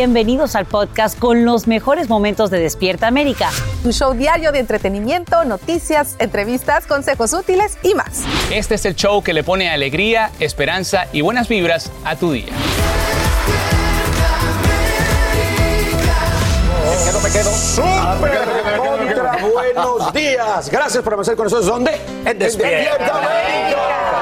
Bienvenidos al podcast con los mejores momentos de Despierta América. Tu show diario de entretenimiento, noticias, entrevistas, consejos útiles y más. Este es el show que le pone alegría, esperanza y buenas vibras a tu día. buenos días. Gracias por amanecer con nosotros. ¿Dónde? En Despierta América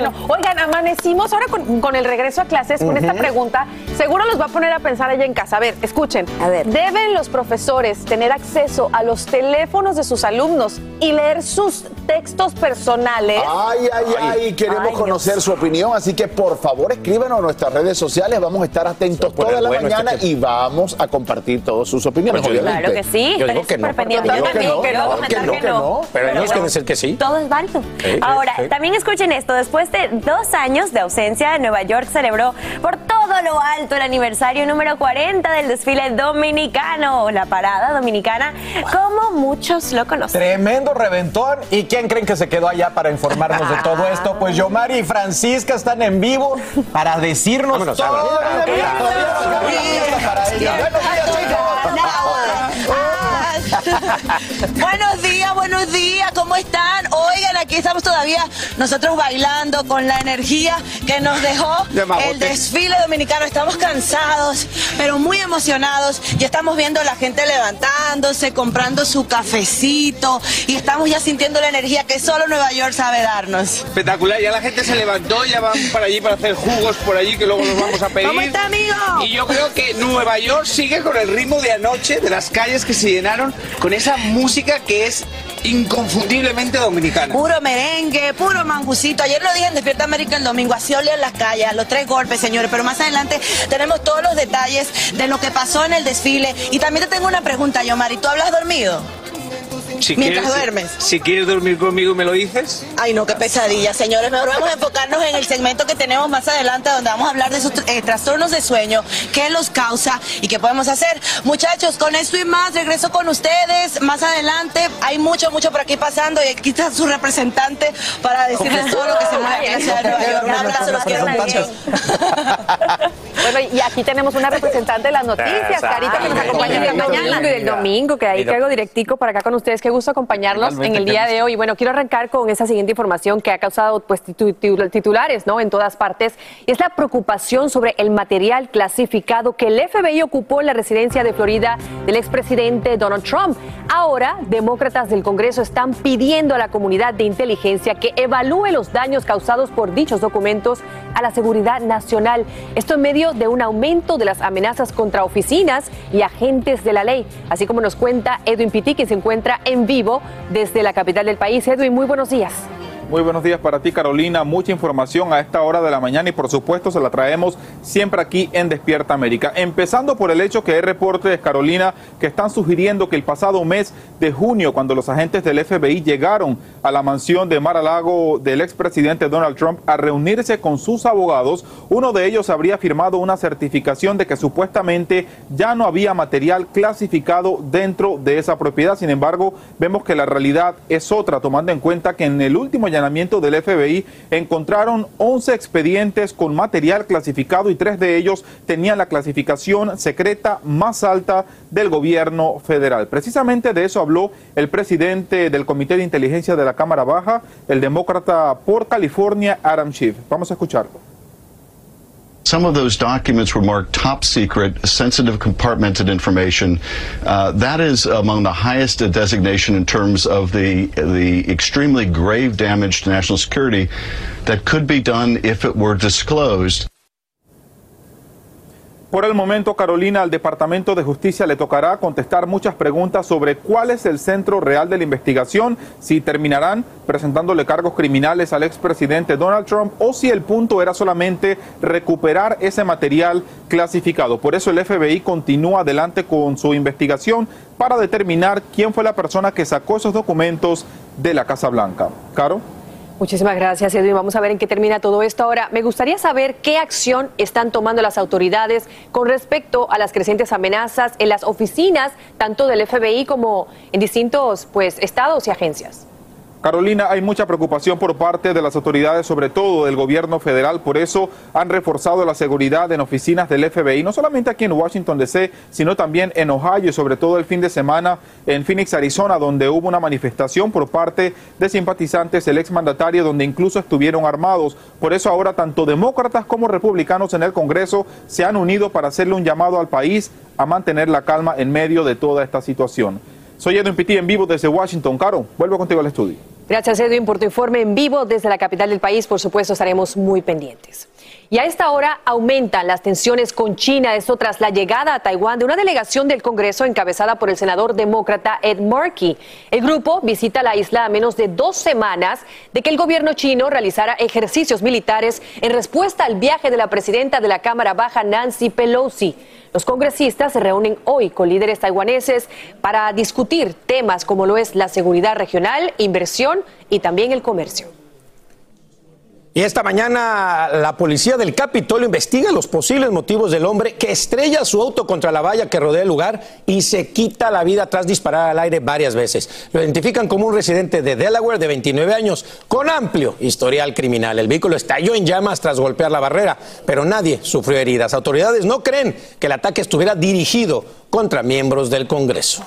bueno. Oigan, amanecimos ahora con, el regreso a clases con esta pregunta. Seguro los va a poner a pensar allá en casa. A ver, escuchen. A ver. ¿Deben los profesores tener acceso a los teléfonos de sus alumnos y leer sus textos personales? Ay, ay, ay. Queremos conocer su opinión, así que por favor escríbanos a nuestras redes sociales. Vamos a estar atentos toda la mañana este y vamos a compartir todas sus opiniones. Pues claro que sí. Yo digo que no. que no, que Pero hay que decir que sí. Todo es válido. Ahora, también escuchen esto. Después de dos años de ausencia, Nueva York celebró por todo lo alto el aniversario número 40 del desfile dominicano, la parada dominicana, como muchos lo conocen. Tremendo reventón. ¿Y quién creen que se quedó allá para informarnos de todo esto? Pues Yomari y Francisca están en vivo para decirnos todo. buenos días, buenos días, ¿cómo están? Oigan, aquí estamos todavía nosotros bailando con la energía que nos dejó el desfile dominicano. Estamos cansados, pero muy emocionados. Ya estamos viendo a la gente levantándose, comprando su cafecito y estamos ya sintiendo la energía que solo Nueva York sabe darnos. Espectacular, ya la gente se levantó, ya van para allí para hacer jugos por allí que luego nos vamos a pedir. ¿Cómo está, amigo? Y yo creo que Nueva York sigue con el ritmo de anoche, de las calles que se llenaron con esa música que es inconfundiblemente dominicana. Puro merengue, puro mangucito. Ayer lo dije en Despierta América el domingo, así olían las calles, los tres golpes, señores. Pero más adelante tenemos todos los detalles de lo que pasó en el desfile. Y también te tengo una pregunta, Yomari. ¿Tú hablas dormido? Si Mientras quieres, duermes. Si quieres dormir conmigo, ¿me lo dices? Ay, no, qué pesadilla, señores. Mejor vamos a enfocarnos en el segmento que tenemos más adelante, donde vamos a hablar de esos eh, trastornos de sueño, qué los causa y qué podemos hacer. Muchachos, con esto y más, regreso con ustedes más adelante. Hay mucho, mucho por aquí pasando y aquí está su representante para decirles todo lo que se mueve en la ciudad de Nueva York. Un abrazo, los quiero mucho. Bueno, y aquí tenemos una representante de las noticias, Carita, que nos acompaña el domingo y del domingo, que ahí caigo directico para acá con ustedes. Qué gusto acompañarlos en el día de hoy. Bueno, quiero arrancar con esa siguiente información que ha causado pues, titulares ¿no? en todas partes, y es la preocupación sobre el material clasificado que el FBI ocupó en la residencia de Florida del expresidente Donald Trump. Ahora, demócratas del Congreso están pidiendo a la comunidad de inteligencia que evalúe los daños causados por dichos documentos a la seguridad nacional. Esto en medio de un aumento de las amenazas contra oficinas y agentes de la ley, así como nos cuenta Edwin Pitti, que se encuentra en vivo desde la capital del país. Edwin, muy buenos días. Muy buenos días para ti, Carolina. Mucha información a esta hora de la mañana y por supuesto se la traemos siempre aquí en Despierta América. Empezando por el hecho que hay reportes, Carolina, que están sugiriendo que el pasado mes de junio, cuando los agentes del FBI llegaron a la mansión de Mar a Lago del expresidente Donald Trump a reunirse con sus abogados, uno de ellos habría firmado una certificación de que supuestamente ya no había material clasificado dentro de esa propiedad. Sin embargo, vemos que la realidad es otra, tomando en cuenta que en el último allanamiento del FBI encontraron 11 expedientes con material clasificado y tres de ellos tenían la clasificación secreta más alta del gobierno federal. Precisamente de eso habló el presidente del Comité de Inteligencia de la Cámara Baja, el demócrata por California, Adam Schiff. Vamos a escucharlo. Some of those documents were marked top secret, sensitive compartmented information. Uh, that is among the highest designation in terms of the, the extremely grave damage to national security that could be done if it were disclosed. Por el momento, Carolina, al Departamento de Justicia le tocará contestar muchas preguntas sobre cuál es el centro real de la investigación, si terminarán presentándole cargos criminales al expresidente Donald Trump o si el punto era solamente recuperar ese material clasificado. Por eso el FBI continúa adelante con su investigación para determinar quién fue la persona que sacó esos documentos de la Casa Blanca. Caro. Muchísimas gracias, Edwin. Vamos a ver en qué termina todo esto. Ahora, me gustaría saber qué acción están tomando las autoridades con respecto a las crecientes amenazas en las oficinas, tanto del FBI como en distintos pues, estados y agencias. Carolina, hay mucha preocupación por parte de las autoridades, sobre todo del gobierno federal, por eso han reforzado la seguridad en oficinas del FBI, no solamente aquí en Washington DC, sino también en Ohio y sobre todo el fin de semana en Phoenix, Arizona, donde hubo una manifestación por parte de simpatizantes del exmandatario, donde incluso estuvieron armados. Por eso ahora tanto demócratas como republicanos en el Congreso se han unido para hacerle un llamado al país a mantener la calma en medio de toda esta situación. Soy Edwin Pitti en vivo desde Washington. Caro, vuelvo contigo al estudio. Gracias, Edwin, por tu informe en vivo desde la capital del país. Por supuesto, estaremos muy pendientes. Y a esta hora aumentan las tensiones con China, esto tras la llegada a Taiwán de una delegación del Congreso encabezada por el senador demócrata Ed Markey. El grupo visita la isla a menos de dos semanas de que el gobierno chino realizara ejercicios militares en respuesta al viaje de la presidenta de la Cámara Baja, Nancy Pelosi. Los congresistas se reúnen hoy con líderes taiwaneses para discutir temas como lo es la seguridad regional, inversión y también el comercio. Y esta mañana la policía del Capitolio investiga los posibles motivos del hombre que estrella su auto contra la valla que rodea el lugar y se quita la vida tras disparar al aire varias veces. Lo identifican como un residente de Delaware de 29 años con amplio historial criminal. El vehículo estalló en llamas tras golpear la barrera, pero nadie sufrió heridas. Autoridades no creen que el ataque estuviera dirigido contra miembros del Congreso.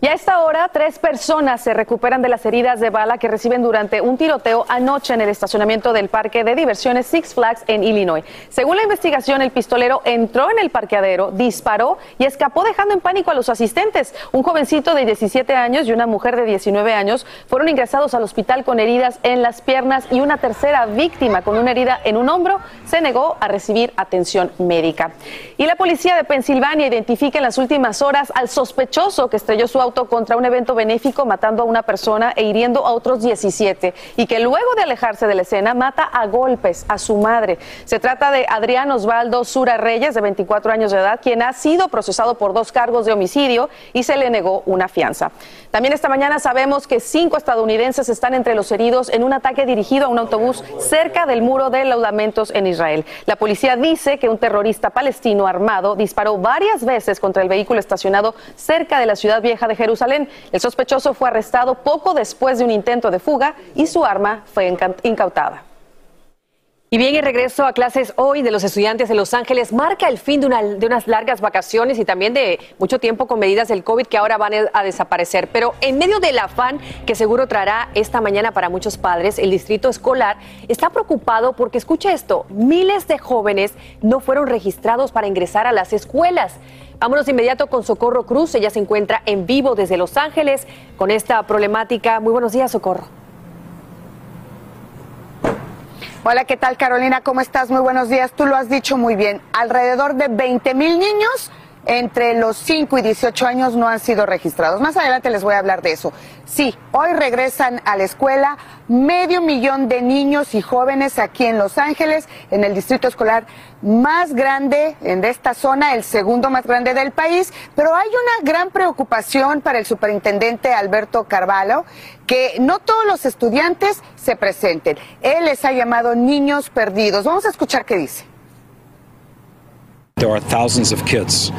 Y a esta hora, tres personas se recuperan de las heridas de bala que reciben durante un tiroteo anoche en el estacionamiento del parque de diversiones Six Flags en Illinois. Según la investigación, el pistolero entró en el parqueadero, disparó y escapó dejando en pánico a los asistentes. Un jovencito de 17 años y una mujer de 19 años fueron ingresados al hospital con heridas en las piernas y una tercera víctima con una herida en un hombro se negó a recibir atención médica. Y la policía de Pensilvania identifica en las últimas horas al sospechoso que estrelló su auto contra un evento benéfico matando a una persona e hiriendo a otros 17 y que luego de alejarse de la escena mata a golpes a su madre. Se trata de Adrián Osvaldo Sura Reyes, de 24 años de edad, quien ha sido procesado por dos cargos de homicidio y se le negó una fianza. También esta mañana sabemos que cinco estadounidenses están entre los heridos en un ataque dirigido a un autobús cerca del muro de laudamentos en Israel. La policía dice que un terrorista palestino armado disparó varias veces contra el vehículo estacionado cerca de la ciudad vieja de Jerusalén. El sospechoso fue arrestado poco después de un intento de fuga y su arma fue incautada. Y bien, el regreso a clases hoy de los estudiantes de Los Ángeles marca el fin de, unas largas vacaciones y también de mucho tiempo con medidas del COVID que ahora van a desaparecer. Pero en medio del afán que seguro traerá esta mañana para muchos padres, el distrito escolar está preocupado porque, escucha esto, miles de jóvenes no fueron registrados para ingresar a las escuelas. Vámonos inmediato con Socorro Cruz. Ella se encuentra en vivo desde Los Ángeles con esta problemática. Muy buenos días, Socorro. Hola, ¿qué tal Carolina? ¿Cómo estás? Muy buenos días. Tú lo has dicho muy bien. Alrededor de 20 mil niños entre los 5 y 18 años no han sido registrados. Más adelante les voy a hablar de eso. Sí, hoy regresan a la escuela medio millón de niños y jóvenes aquí en Los Ángeles, en el distrito escolar más grande en esta zona, el segundo más grande del país, pero hay una gran preocupación para el superintendente Alberto Carvalho, que no todos los estudiantes se presenten. Él les ha llamado niños perdidos. Vamos a escuchar qué dice. There are thousands of kids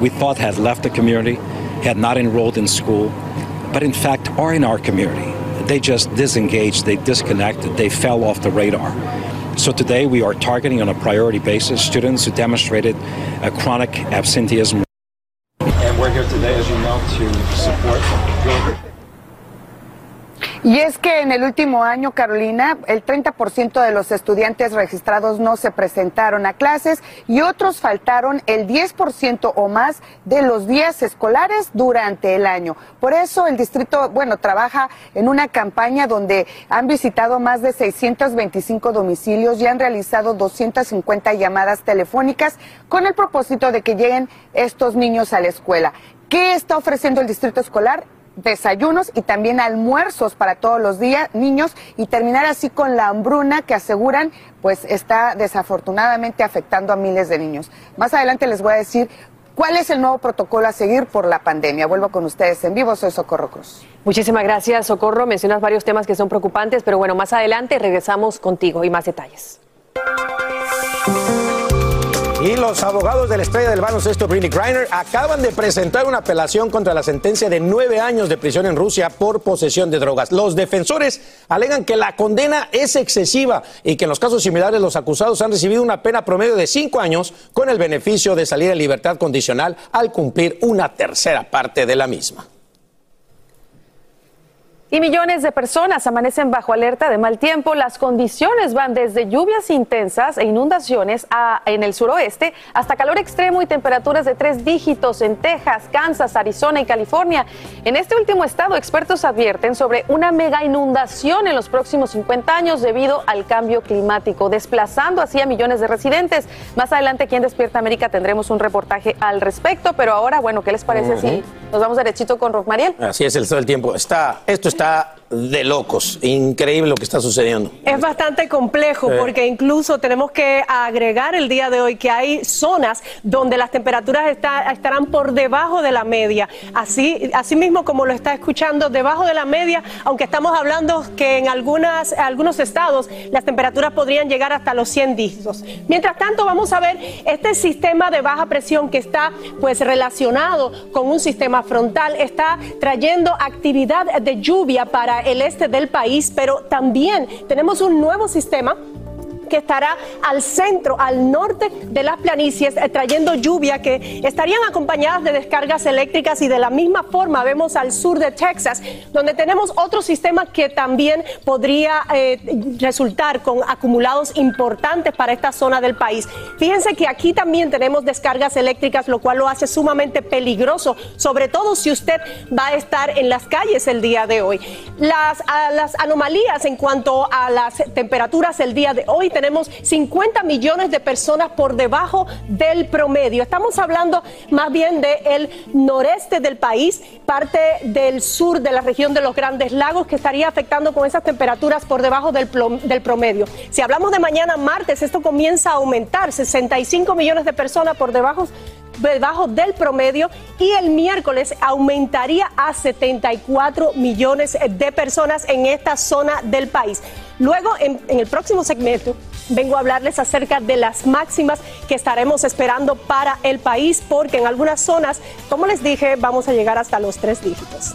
we thought had left the community, had not enrolled in school, but in fact are in our community. they just disengaged, they disconnected, they fell off the radar. So today we are targeting on a priority basis students who demonstrated a chronic absenteeism. Y es que en el último año, Carolina, el 30% de los estudiantes registrados no se presentaron a clases y otros faltaron el 10% o más de los días escolares durante el año. Por eso el distrito, bueno, trabaja en una campaña donde han visitado más de 625 domicilios y han realizado 250 llamadas telefónicas con el propósito de que lleguen estos niños a la escuela. ¿Qué está ofreciendo el distrito escolar? Desayunos y también almuerzos para todos los días, niños, y terminar así con la hambruna que aseguran pues está desafortunadamente afectando a miles de niños. Más adelante les voy a decir cuál es el nuevo protocolo a seguir por la pandemia. Vuelvo con ustedes en vivo, soy Socorro Cruz. Muchísimas gracias, Socorro. Mencionas varios temas que son preocupantes, pero bueno, más adelante regresamos contigo y más detalles. Y los abogados de la estrella del baloncesto Britney Griner acaban de presentar una apelación contra la sentencia de nueve años de prisión en Rusia por posesión de drogas. Los defensores alegan que la condena es excesiva y que en los casos similares los acusados han recibido una pena promedio de cinco años con el beneficio de salir en libertad condicional al cumplir una tercera parte de la misma. Y millones de personas amanecen bajo alerta de mal tiempo. Las condiciones van desde lluvias intensas e inundaciones en el suroeste hasta calor extremo y temperaturas de tres dígitos en Texas, Kansas, Arizona y California. En este último estado, expertos advierten sobre una mega inundación en los próximos 50 años debido al cambio climático, desplazando así a millones de residentes. Más adelante aquí en Despierta América tendremos un reportaje al respecto, pero ahora, bueno, ¿qué les parece si nos vamos derechito con Mariel? Así es el todo el tiempo. Está, esto está した。De locos. Increíble lo que está sucediendo. Es bastante complejo porque incluso tenemos que agregar el día de hoy que hay zonas donde las temperaturas estarán por debajo de la media. Así, así mismo como lo está escuchando, debajo de la media, aunque estamos hablando que en algunas, algunos estados las temperaturas podrían llegar hasta los 100 dígitos. Mientras tanto, vamos a ver este sistema de baja presión que está pues relacionado con un sistema frontal, está trayendo actividad de lluvia para el este del país, pero también tenemos un nuevo sistema que estará al centro, al norte de las planicies, eh, trayendo lluvia que estarían acompañadas de descargas eléctricas y de la misma forma vemos al sur de Texas, donde tenemos otro sistema que también podría eh, resultar con acumulados importantes para esta zona del país. Fíjense que aquí también tenemos descargas eléctricas, lo cual lo hace sumamente peligroso, sobre todo si usted va a estar en las calles el día de hoy. Las, las anomalías en cuanto a las temperaturas el día de hoy tenemos 50 millones de personas por debajo del promedio. Estamos hablando más bien del noreste del país, parte del sur de la región de los Grandes Lagos, que estaría afectando con esas temperaturas por debajo del, del promedio. Si hablamos de mañana martes, esto comienza a aumentar, 65 millones de personas por debajo debajo del promedio y el miércoles aumentaría a 74 millones de personas en esta zona del país. Luego, en, el próximo segmento, vengo a hablarles acerca de las máximas que estaremos esperando para el país, porque en algunas zonas, como les dije, vamos a llegar hasta los tres dígitos.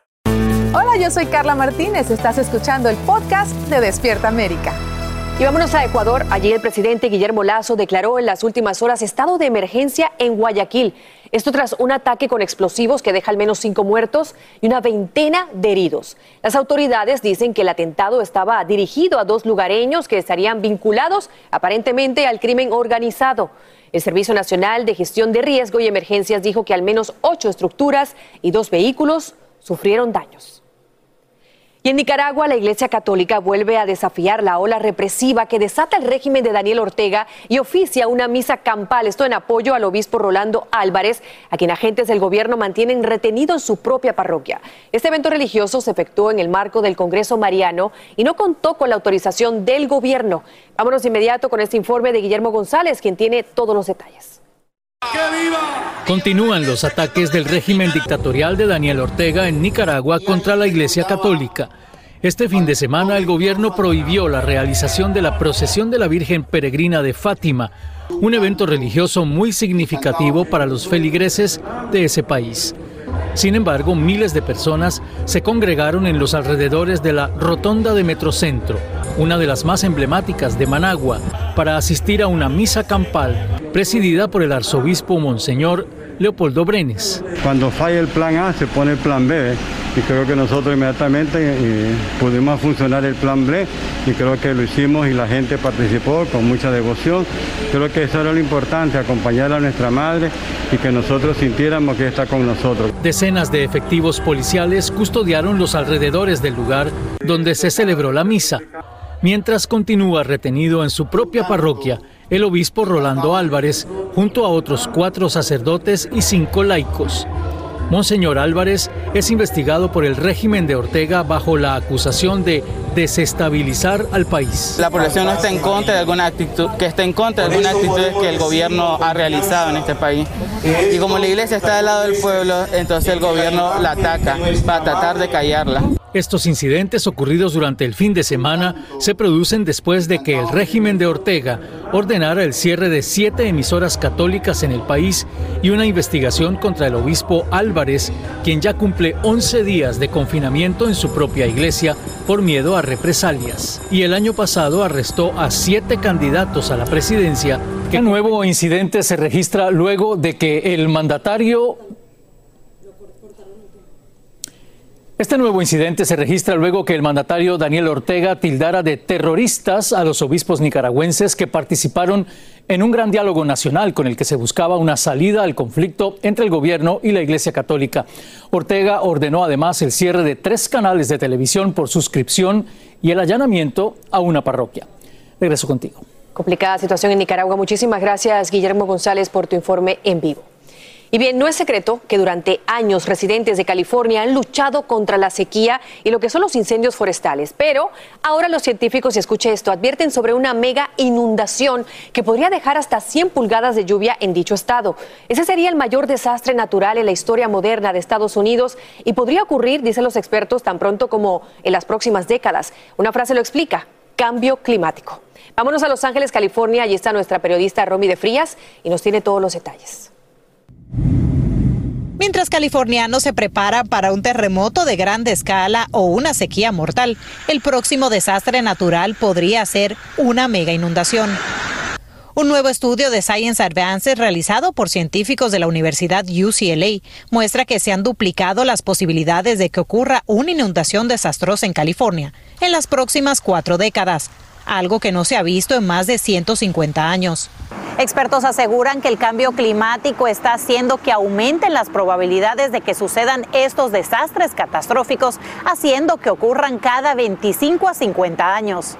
Hola, yo soy Carla Martínez. Estás escuchando el podcast de Despierta América. Y vámonos a Ecuador. Allí el presidente Guillermo Lazo declaró en las últimas horas estado de emergencia en Guayaquil. Esto tras un ataque con explosivos que deja al menos cinco muertos y una veintena de heridos. Las autoridades dicen que el atentado estaba dirigido a dos lugareños que estarían vinculados aparentemente al crimen organizado. El Servicio Nacional de Gestión de Riesgo y Emergencias dijo que al menos ocho estructuras y dos vehículos sufrieron daños. Y en Nicaragua, la Iglesia Católica vuelve a desafiar la ola represiva que desata el régimen de Daniel Ortega y oficia una misa campal, esto en apoyo al obispo Rolando Álvarez, a quien agentes del gobierno mantienen retenido en su propia parroquia. Este evento religioso se efectuó en el marco del Congreso Mariano y no contó con la autorización del gobierno. Vámonos de inmediato con este informe de Guillermo González, quien tiene todos los detalles. Continúan los ataques del régimen dictatorial de Daniel Ortega en Nicaragua contra la Iglesia Católica. Este fin de semana el gobierno prohibió la realización de la procesión de la Virgen Peregrina de Fátima, un evento religioso muy significativo para los feligreses de ese país. Sin embargo, miles de personas se congregaron en los alrededores de la Rotonda de Metrocentro, una de las más emblemáticas de Managua, para asistir a una misa campal presidida por el arzobispo Monseñor Leopoldo Brenes. Cuando falla el plan A, se pone el plan B. Y creo que nosotros inmediatamente eh, pudimos funcionar el plan B y creo que lo hicimos y la gente participó con mucha devoción. Creo que eso era lo importante, acompañar a nuestra madre y que nosotros sintiéramos que está con nosotros. Decenas de efectivos policiales custodiaron los alrededores del lugar donde se celebró la misa, mientras continúa retenido en su propia parroquia el obispo Rolando Álvarez, junto a otros cuatro sacerdotes y cinco laicos. Monseñor Álvarez es investigado por el régimen de Ortega bajo la acusación de desestabilizar al país. La población no está en contra de alguna actitud, que está en contra de alguna actitud que el gobierno ha realizado en este país. Y como la iglesia está del lado del pueblo, entonces el gobierno la ataca para tratar de callarla. Estos incidentes ocurridos durante el fin de semana se producen después de que el régimen de Ortega ordenara el cierre de siete emisoras católicas en el país y una investigación contra el obispo Álvarez, quien ya cumple 11 días de confinamiento en su propia iglesia por miedo a represalias. Y el año pasado arrestó a siete candidatos a la presidencia. ¿Qué nuevo incidente se registra luego de que el mandatario Este nuevo incidente se registra luego que el mandatario Daniel Ortega tildara de terroristas a los obispos nicaragüenses que participaron en un gran diálogo nacional con el que se buscaba una salida al conflicto entre el gobierno y la Iglesia Católica. Ortega ordenó además el cierre de tres canales de televisión por suscripción y el allanamiento a una parroquia. Regreso contigo. Complicada situación en Nicaragua. Muchísimas gracias, Guillermo González, por tu informe en vivo. Y bien, no es secreto que durante años residentes de California han luchado contra la sequía y lo que son los incendios forestales. Pero ahora los científicos, y escuche esto, advierten sobre una mega inundación que podría dejar hasta 100 pulgadas de lluvia en dicho estado. Ese sería el mayor desastre natural en la historia moderna de Estados Unidos y podría ocurrir, dicen los expertos, tan pronto como en las próximas décadas. Una frase lo explica, cambio climático. Vámonos a Los Ángeles, California. Allí está nuestra periodista Romy de Frías y nos tiene todos los detalles. Mientras californianos se preparan para un terremoto de grande escala o una sequía mortal, el próximo desastre natural podría ser una mega inundación. Un nuevo estudio de Science Advances realizado por científicos de la Universidad UCLA muestra que se han duplicado las posibilidades de que ocurra una inundación desastrosa en California en las próximas cuatro décadas, algo que no se ha visto en más de 150 años. Expertos aseguran que el cambio climático está haciendo que aumenten las probabilidades de que sucedan estos desastres catastróficos, haciendo que ocurran cada 25 a 50 años.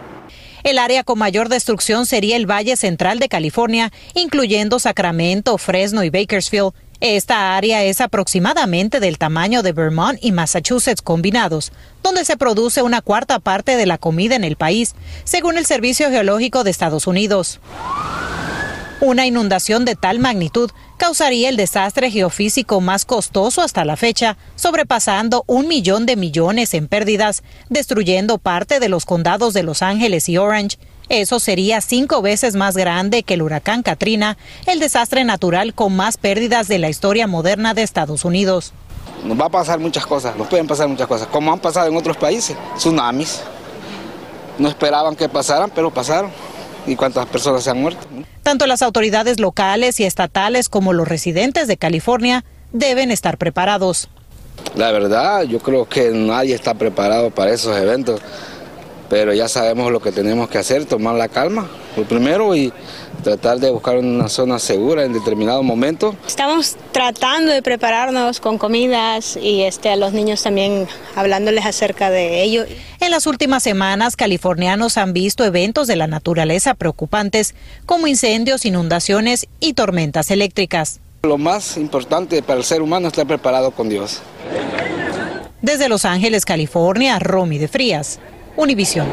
El área con mayor destrucción sería el Valle Central de California, incluyendo Sacramento, Fresno y Bakersfield. Esta área es aproximadamente del tamaño de Vermont y Massachusetts combinados, donde se produce una cuarta parte de la comida en el país, según el Servicio Geológico de Estados Unidos. Una inundación de tal magnitud causaría el desastre geofísico más costoso hasta la fecha, sobrepasando un millón de millones en pérdidas, destruyendo parte de los condados de Los Ángeles y Orange. Eso sería cinco veces más grande que el huracán Katrina, el desastre natural con más pérdidas de la historia moderna de Estados Unidos. nos va a pasar muchas cosas, nos pueden pasar muchas cosas, como han pasado en otros países, tsunamis. No esperaban que pasaran, pero pasaron. ¿Y cuántas personas se han muerto? Tanto las autoridades locales y estatales como los residentes de California deben estar preparados. La verdad, yo creo que nadie está preparado para esos eventos, pero ya sabemos lo que tenemos que hacer, tomar la calma, lo primero, y tratar de buscar una zona segura en determinado momento. Estamos tratando de prepararnos con comidas y este, a los niños también hablándoles acerca de ello. En las últimas semanas, californianos han visto eventos de la naturaleza preocupantes, como incendios, inundaciones y tormentas eléctricas. Lo más importante para el ser humano es estar preparado con Dios. Desde Los Ángeles, California, Romy de Frías, Univisión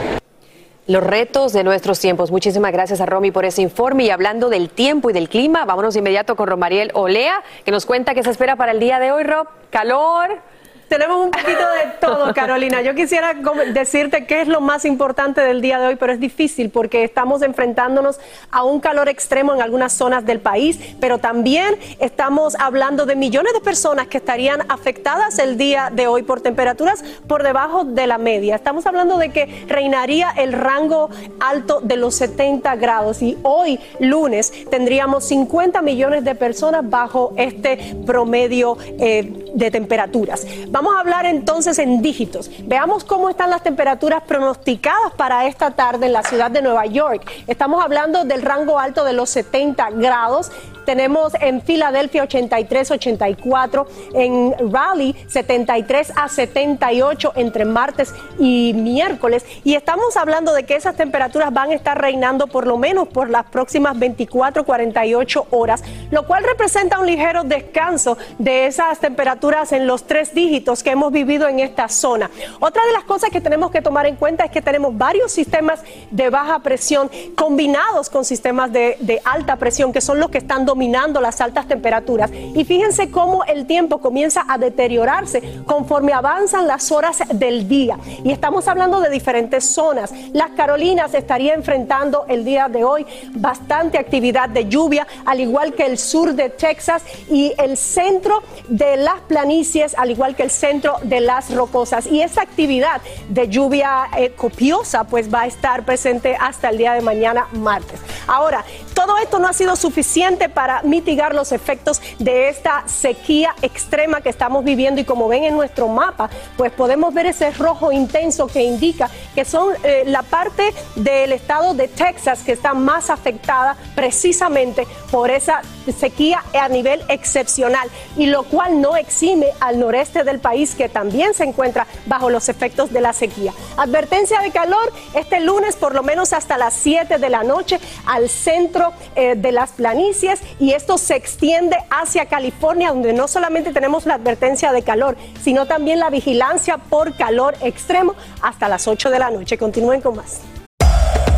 los retos de nuestros tiempos. Muchísimas gracias a Romy por ese informe. Y hablando del tiempo y del clima, vámonos de inmediato con Romariel Olea, que nos cuenta qué se espera para el día de hoy, Rob. Calor. Tenemos un poquito de todo, Carolina. Yo quisiera decirte qué es lo más importante del día de hoy, pero es difícil porque estamos enfrentándonos a un calor extremo en algunas zonas del país, pero también estamos hablando de millones de personas que estarían afectadas el día de hoy por temperaturas por debajo de la media. Estamos hablando de que reinaría el rango alto de los 70 grados y hoy, lunes, tendríamos 50 millones de personas bajo este promedio eh, de temperaturas. Vamos a hablar entonces en dígitos. Veamos cómo están las temperaturas pronosticadas para esta tarde en la ciudad de Nueva York. Estamos hablando del rango alto de los 70 grados. Tenemos en Filadelfia 83, 84, en Raleigh 73 a 78 entre martes y miércoles. Y estamos hablando de que esas temperaturas van a estar reinando por lo menos por las próximas 24, 48 horas, lo cual representa un ligero descanso de esas temperaturas en los tres dígitos que hemos vivido en esta zona. Otra de las cosas que tenemos que tomar en cuenta es que tenemos varios sistemas de baja presión combinados con sistemas de, de alta presión, que son los que están dominando las altas temperaturas. Y fíjense cómo el tiempo comienza a deteriorarse conforme avanzan las horas del día. Y estamos hablando de diferentes zonas. Las Carolinas estaría enfrentando el día de hoy bastante actividad de lluvia, al igual que el sur de Texas y el centro de las planicies, al igual que el centro de las rocosas. Y esa actividad de lluvia eh, copiosa pues va a estar presente hasta el día de mañana martes. Ahora, todo esto no ha sido suficiente para mitigar los efectos de esta sequía extrema que estamos viviendo y como ven en nuestro mapa, pues podemos ver ese rojo intenso que indica que son eh, la parte del estado de Texas que está más afectada precisamente por esa sequía a nivel excepcional y lo cual no exime al noreste del país que también se encuentra bajo los efectos de la sequía. Advertencia de calor este lunes por lo menos hasta las 7 de la noche al centro eh, de las planicies y esto se extiende hacia California donde no solamente tenemos la advertencia de calor, sino también la vigilancia por calor extremo hasta las 8 de la noche. Continúen con más.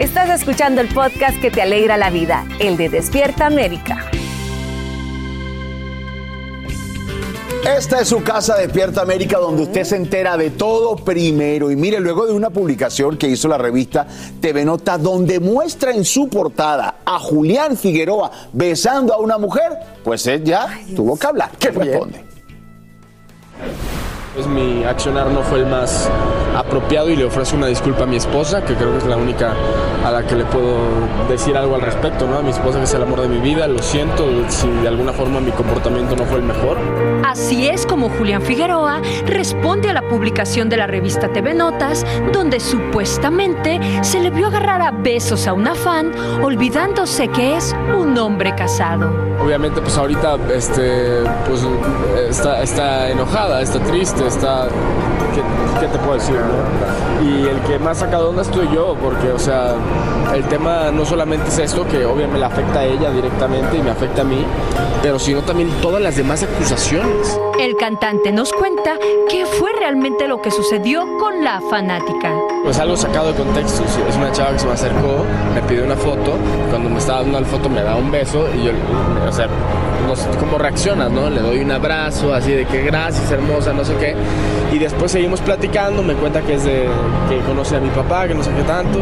Estás escuchando el podcast que te alegra la vida, el de Despierta América. Esta es su casa Despierta América donde usted se entera de todo primero. Y mire, luego de una publicación que hizo la revista TV Nota donde muestra en su portada a Julián Figueroa besando a una mujer, pues él ya tuvo que hablar. ¿Qué responde? Pues mi accionar no fue el más apropiado y le ofrezco una disculpa a mi esposa, que creo que es la única a la que le puedo decir algo al respecto, ¿no? A mi esposa que es el amor de mi vida, lo siento si de alguna forma mi comportamiento no fue el mejor. Así es como Julián Figueroa responde a la publicación de la revista TV Notas, donde supuestamente se le vio agarrar a besos a una fan, olvidándose que es un hombre casado. Obviamente pues ahorita este, pues, está, está enojada, está triste, está... ¿Qué, te puedo decir? no? Y el que más saca de onda estoy yo, porque o sea, el tema no solamente es esto, que obviamente le afecta a ella directamente y me afecta a mí, pero sino también todas las demás acusaciones. El cantante nos cuenta qué fue realmente lo que sucedió con la fanática. Pues algo sacado de contexto, es una chava que se me acercó, me pidió una foto, cuando me estaba dando la foto me da un beso y yo, o sea, no sé cómo reaccionas, ¿no? Le doy un abrazo, así de que gracias, hermosa, no sé qué. Y después seguimos platicando, me cuenta que es de, que conoce a mi papá, que no sé qué tanto,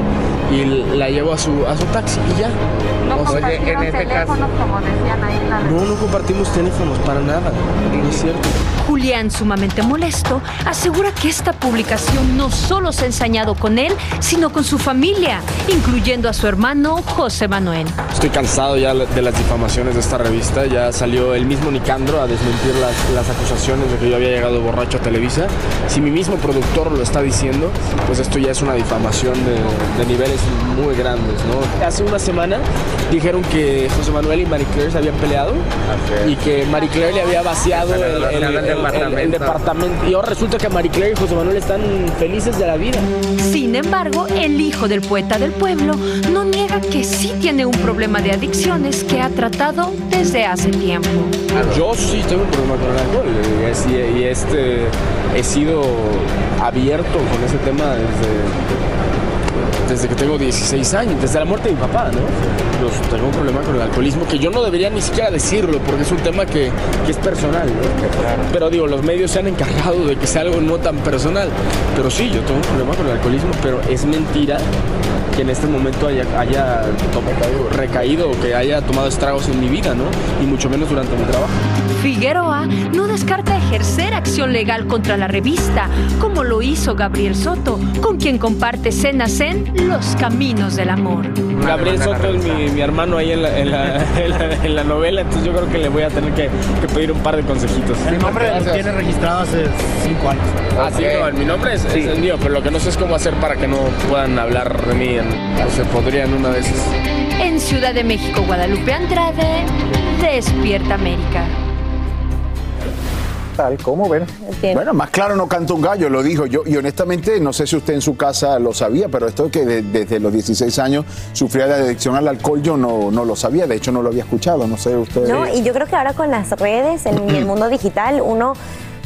y la llevo a su, a su taxi y ya. No O sea, compartieron teléfonos como decían ahí en la No, no compartimos teléfonos para nada, no es cierto. Julián, sumamente molesto, asegura que esta publicación no solo se ha ensañado con él, sino con su familia, incluyendo a su hermano José Manuel. Estoy cansado ya de las difamaciones de esta revista. Ya salió el mismo Nicandro a desmentir las, las acusaciones de que yo había llegado borracho a Televisa. Si mi mismo productor lo está diciendo, pues esto ya es una difamación de, niveles muy grandes, ¿no? Hace una semana dijeron que José Manuel y Marie Claire se habían peleado y que Marie Claire le había vaciado el- el departamento. Y ahora resulta que Marie Claire y José Manuel están felices de la vida. Sin embargo, el hijo del poeta del pueblo no niega que sí tiene un problema de adicciones que ha tratado desde hace tiempo. Yo sí tengo un problema con el alcohol y, es- y- y este, he sido abierto con ese tema desde, desde que tengo 16 años, desde la muerte de mi papá, ¿no? Yo tengo un problema con el alcoholismo que yo no debería ni siquiera decirlo porque es un tema que, es personal, ¿no? Pero digo, los medios se han encargado de que sea algo no tan personal. Pero sí, yo tengo un problema con el alcoholismo, pero es mentira que en este momento haya, haya recaído o que haya tomado estragos en mi vida, ¿no? Y mucho menos durante mi trabajo. Figueroa no descarta ejercer acción legal contra la revista, como lo hizo Gabriel Soto, con quien comparte escenas en Los Caminos del Amor. Gabriel Soto es mi, mi hermano ahí en la, en, la, en la- en la novela, entonces yo creo que le voy a tener que, que pedir un par de consejitos. El nombre lo tiene registrado hace cinco años. Ah, sí, no, mi nombre es, es el mío, pero lo que no sé es cómo hacer para que no puedan hablar de mí. o se podrían una vez. En Ciudad de México, Guadalupe Andrade, Despierta América. Tal, ¿cómo ven? Bueno, más claro no canta un gallo, lo dijo yo. Y honestamente, no sé si usted en su casa lo sabía, pero esto que de- desde los 16 años sufría de adicción al alcohol, yo no, no lo sabía. De hecho, no lo había escuchado. No sé usted. No, y yo creo que ahora con las redes, en el mundo digital, uno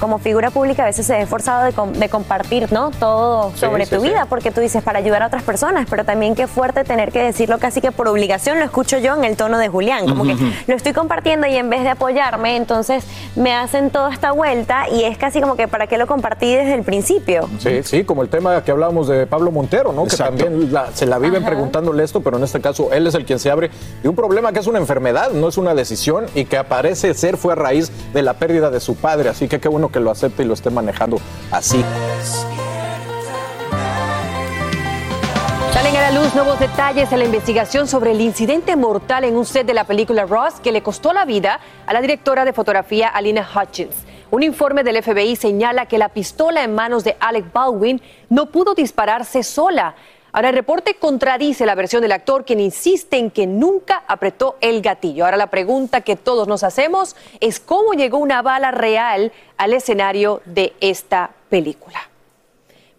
como figura pública a veces se ve forzado de, com- de compartir, ¿no? Todo Sí, sobre sí, tu sí. vida, porque tú dices para ayudar a otras personas, pero también qué fuerte tener que decirlo casi que por obligación, lo escucho yo en el tono de Julián, como que lo estoy compartiendo y en vez de apoyarme, entonces me hacen toda esta vuelta y es casi como que para qué lo compartí desde el principio. Sí, sí, como el tema que hablábamos de Pablo Montero, ¿no? Exacto. Que también la- se la viven Ajá. preguntándole esto, pero en este caso él es el quien se abre de un problema que es una enfermedad, no es una decisión y que aparece ser fue a raíz de la pérdida de su padre. Así que qué bueno que lo acepte y lo esté manejando así. Salen a la luz nuevos detalles en la investigación sobre el incidente mortal en un set de la película Ross que le costó la vida a la directora de fotografía Alina Hutchins. Un informe del FBI señala que la pistola en manos de Alec Baldwin no pudo dispararse sola. Ahora el reporte contradice la versión del actor, quien insiste en que nunca apretó el gatillo. Ahora la pregunta que todos nos hacemos es cómo llegó una bala real al escenario de esta película.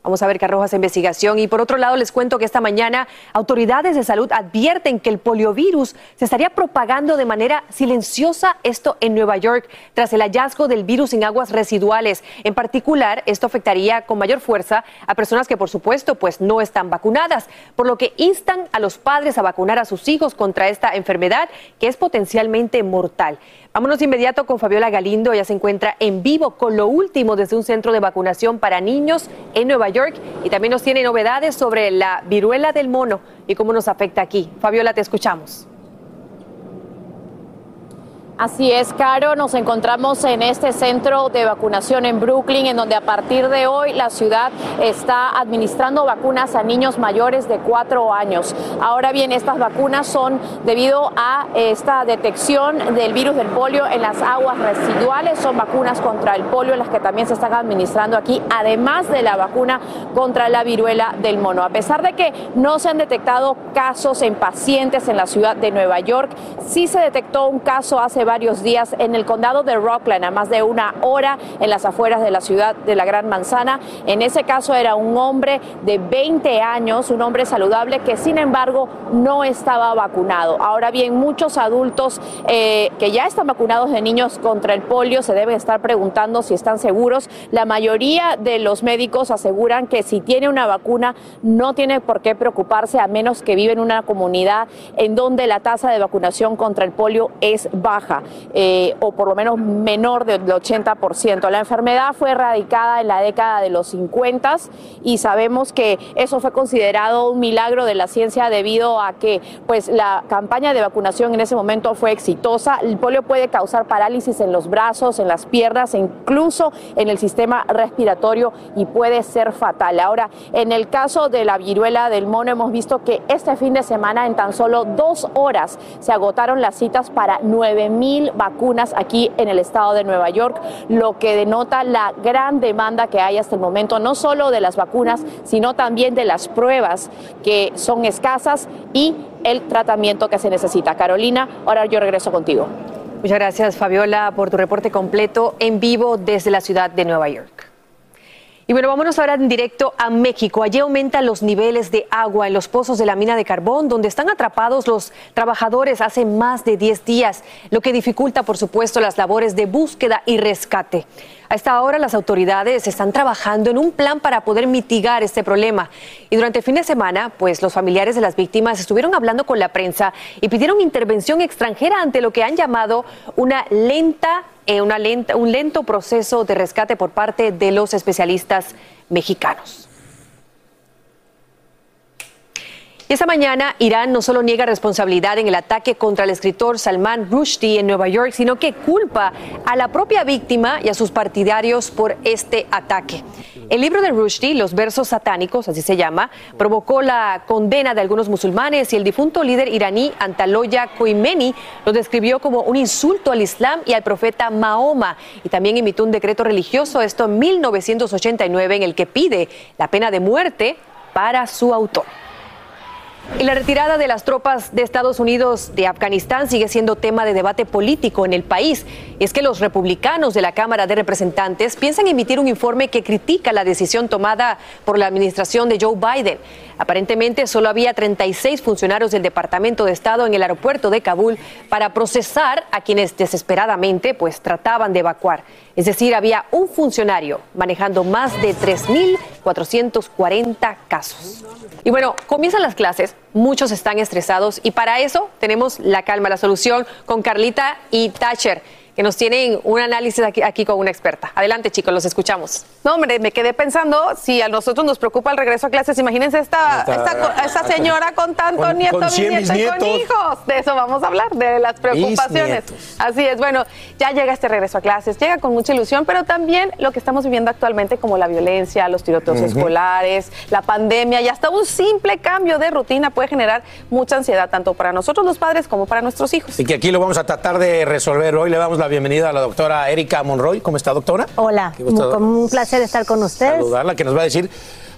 Vamos a ver qué arroja esa investigación. Y por otro lado, les cuento que esta mañana autoridades de salud advierten que el poliovirus se estaría propagando de manera silenciosa, esto en Nueva York, tras el hallazgo del virus en aguas residuales. En particular, esto afectaría con mayor fuerza a personas que, por supuesto, pues no están vacunadas, por lo que instan a los padres a vacunar a sus hijos contra esta enfermedad que es potencialmente mortal. Vámonos inmediato con Fabiola Galindo. Ella se encuentra en vivo con lo último desde un centro de vacunación para niños en Nueva York y también nos tiene novedades sobre la viruela del mono y cómo nos afecta aquí. Fabiola, te escuchamos. Así es, Caro, nos encontramos en este centro de vacunación en Brooklyn, en donde a partir de hoy la ciudad está administrando vacunas a niños mayores de cuatro años. Ahora bien, estas vacunas son debido a esta detección del virus del polio en las aguas residuales, son vacunas contra el polio las que también se están administrando aquí, además de la vacuna contra la viruela del mono. A pesar de que no se han detectado casos en pacientes en la ciudad de Nueva York, sí se detectó un caso hace varios días en el condado de Rockland, a más de una hora en las afueras de la ciudad de la Gran Manzana. En ese caso era un hombre de 20 años, un hombre saludable que sin embargo no estaba vacunado. Ahora bien, muchos adultos eh, que ya están vacunados de niños contra el polio se deben estar preguntando si están seguros. La mayoría de los médicos aseguran que si tiene una vacuna no tiene por qué preocuparse a menos que vive en una comunidad en donde la tasa de vacunación contra el polio es baja eh, o por lo menos menor del 80%. La enfermedad fue erradicada en la década de los 50 y sabemos que eso fue considerado un milagro de la ciencia debido a que pues la campaña de vacunación en ese momento fue exitosa. El polio puede causar parálisis en los brazos, en las piernas e incluso en el sistema respiratorio y puede ser fatal. Ahora, en el caso de la viruela del mono hemos visto que este fin de semana en tan solo dos horas se agotaron las citas para 9 mil vacunas aquí en el estado de Nueva York, lo que denota la gran demanda que hay hasta el momento, no solo de las vacunas, sino también de las pruebas que son escasas y el tratamiento que se necesita. Carolina, ahora yo regreso contigo. Muchas gracias, Fabiola, por tu reporte completo en vivo desde la ciudad de Nueva York. Y bueno, vámonos ahora en directo a México. Allí aumentan los niveles de agua en los pozos de la mina de carbón, donde están atrapados los trabajadores hace más de 10 días, lo que dificulta, por supuesto, las labores de búsqueda y rescate. A esta hora las autoridades están trabajando en un plan para poder mitigar este problema. Y durante el fin de semana, pues los familiares de las víctimas estuvieron hablando con la prensa y pidieron intervención extranjera ante lo que han llamado una lenta, eh, una lenta un lento proceso de rescate por parte de los especialistas mexicanos. Esta mañana Irán no solo niega responsabilidad en el ataque contra el escritor Salman Rushdie en Nueva York, sino que culpa a la propia víctima y a sus partidarios por este ataque. El libro de Rushdie, Los versos satánicos, así se llama, provocó la condena de algunos musulmanes y el difunto líder iraní Antaloya Khomeini lo describió como un insulto al Islam y al profeta Mahoma y también imitó un decreto religioso, esto en 1989, en el que pide la pena de muerte para su autor. Y la retirada de las tropas de Estados Unidos de Afganistán sigue siendo tema de debate político en el país. Es que los republicanos de la Cámara de Representantes piensan emitir un informe que critica la decisión tomada por la administración de Joe Biden. Aparentemente solo había 36 funcionarios del Departamento de Estado en el aeropuerto de Kabul para procesar a quienes desesperadamente pues trataban de evacuar. Es decir, había un funcionario manejando más de 3.440 casos. Y bueno, comienzan las clases, muchos están estresados y para eso tenemos la calma, la solución con Carlita y Thatcher que nos tienen un análisis aquí, aquí, con una experta. Adelante, chicos, los escuchamos. No, hombre, me quedé pensando, si a nosotros nos preocupa el regreso a clases, imagínense esta, esta, esta, señora con tanto con, nieto, con bisnieto y con hijos. De eso vamos a hablar, de las preocupaciones. Así es, bueno, ya llega este regreso a clases, llega con mucha ilusión, pero también lo que estamos viviendo actualmente como la violencia, los tiroteos uh -huh. escolares, la pandemia y hasta un simple cambio de rutina puede generar mucha ansiedad, tanto para nosotros los padres como para nuestros hijos. Y que aquí lo vamos a tratar de resolver hoy. Le damos la bienvenida a la doctora Erika Monroy. ¿Cómo está, doctora? Hola, con un placer estar con ustedes. Saludarla, que nos va a decir,